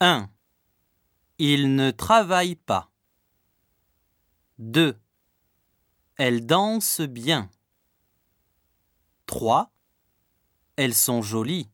1. Il ne travaille pas. 2. Elles dansent bien. 3. Elles sont jolies.